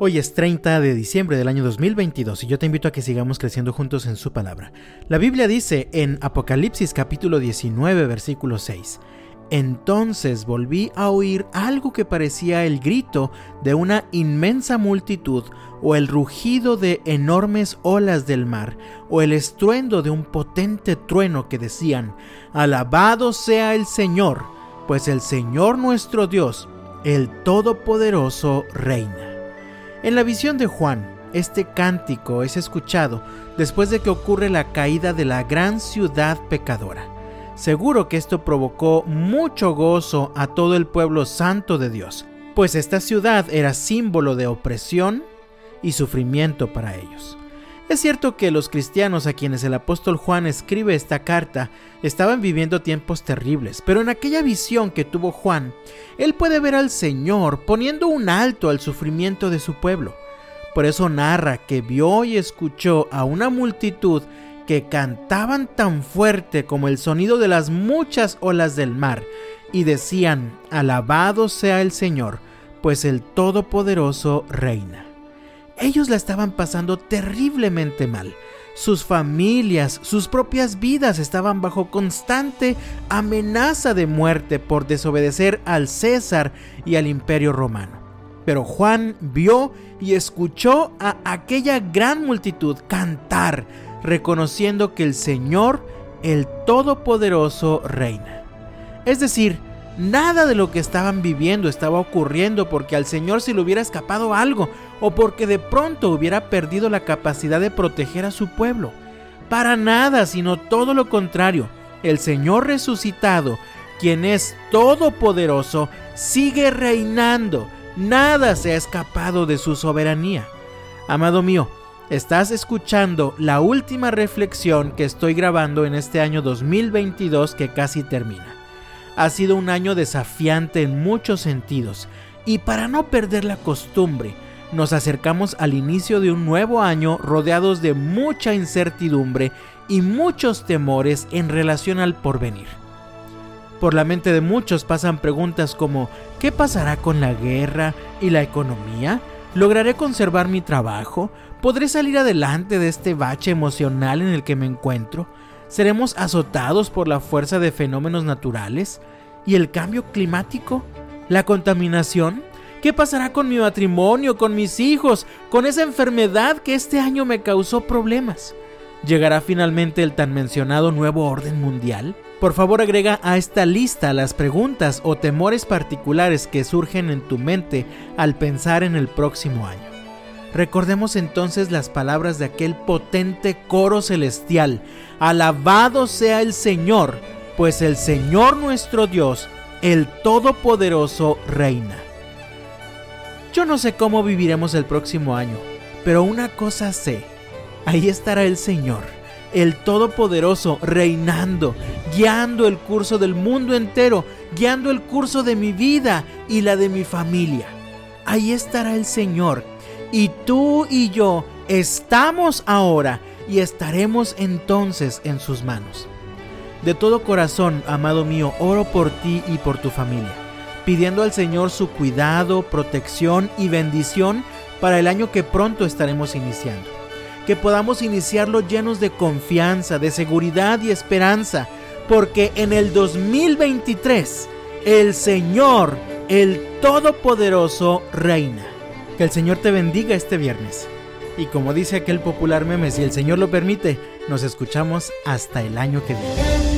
Hoy es 30 de diciembre del año 2022 y yo te invito a que sigamos creciendo juntos en su palabra. La Biblia dice en Apocalipsis capítulo 19 versículo 6, Entonces volví a oír algo que parecía el grito de una inmensa multitud o el rugido de enormes olas del mar o el estruendo de un potente trueno que decían, Alabado sea el Señor, pues el Señor nuestro Dios, el Todopoderoso, reina. En la visión de Juan, este cántico es escuchado después de que ocurre la caída de la gran ciudad pecadora. Seguro que esto provocó mucho gozo a todo el pueblo santo de Dios, pues esta ciudad era símbolo de opresión y sufrimiento para ellos. Es cierto que los cristianos a quienes el apóstol Juan escribe esta carta estaban viviendo tiempos terribles, pero en aquella visión que tuvo Juan, él puede ver al Señor poniendo un alto al sufrimiento de su pueblo. Por eso narra que vio y escuchó a una multitud que cantaban tan fuerte como el sonido de las muchas olas del mar, y decían, Alabado sea el Señor, pues el Todopoderoso reina. Ellos la estaban pasando terriblemente mal. Sus familias, sus propias vidas estaban bajo constante amenaza de muerte por desobedecer al César y al imperio romano. Pero Juan vio y escuchó a aquella gran multitud cantar, reconociendo que el Señor, el Todopoderoso, reina. Es decir, Nada de lo que estaban viviendo estaba ocurriendo porque al Señor se le hubiera escapado algo o porque de pronto hubiera perdido la capacidad de proteger a su pueblo. Para nada, sino todo lo contrario. El Señor resucitado, quien es todopoderoso, sigue reinando. Nada se ha escapado de su soberanía. Amado mío, estás escuchando la última reflexión que estoy grabando en este año 2022 que casi termina. Ha sido un año desafiante en muchos sentidos y para no perder la costumbre, nos acercamos al inicio de un nuevo año rodeados de mucha incertidumbre y muchos temores en relación al porvenir. Por la mente de muchos pasan preguntas como ¿qué pasará con la guerra y la economía? ¿Lograré conservar mi trabajo? ¿Podré salir adelante de este bache emocional en el que me encuentro? ¿Seremos azotados por la fuerza de fenómenos naturales? ¿Y el cambio climático? ¿La contaminación? ¿Qué pasará con mi matrimonio, con mis hijos, con esa enfermedad que este año me causó problemas? ¿Llegará finalmente el tan mencionado nuevo orden mundial? Por favor agrega a esta lista las preguntas o temores particulares que surgen en tu mente al pensar en el próximo año. Recordemos entonces las palabras de aquel potente coro celestial. Alabado sea el Señor, pues el Señor nuestro Dios, el Todopoderoso, reina. Yo no sé cómo viviremos el próximo año, pero una cosa sé, ahí estará el Señor, el Todopoderoso, reinando, guiando el curso del mundo entero, guiando el curso de mi vida y la de mi familia. Ahí estará el Señor y tú y yo estamos ahora y estaremos entonces en sus manos. De todo corazón, amado mío, oro por ti y por tu familia, pidiendo al Señor su cuidado, protección y bendición para el año que pronto estaremos iniciando. Que podamos iniciarlo llenos de confianza, de seguridad y esperanza, porque en el 2023 el Señor, el Todopoderoso, reina. Que el Señor te bendiga este viernes. Y como dice aquel popular meme, si el Señor lo permite, nos escuchamos hasta el año que viene.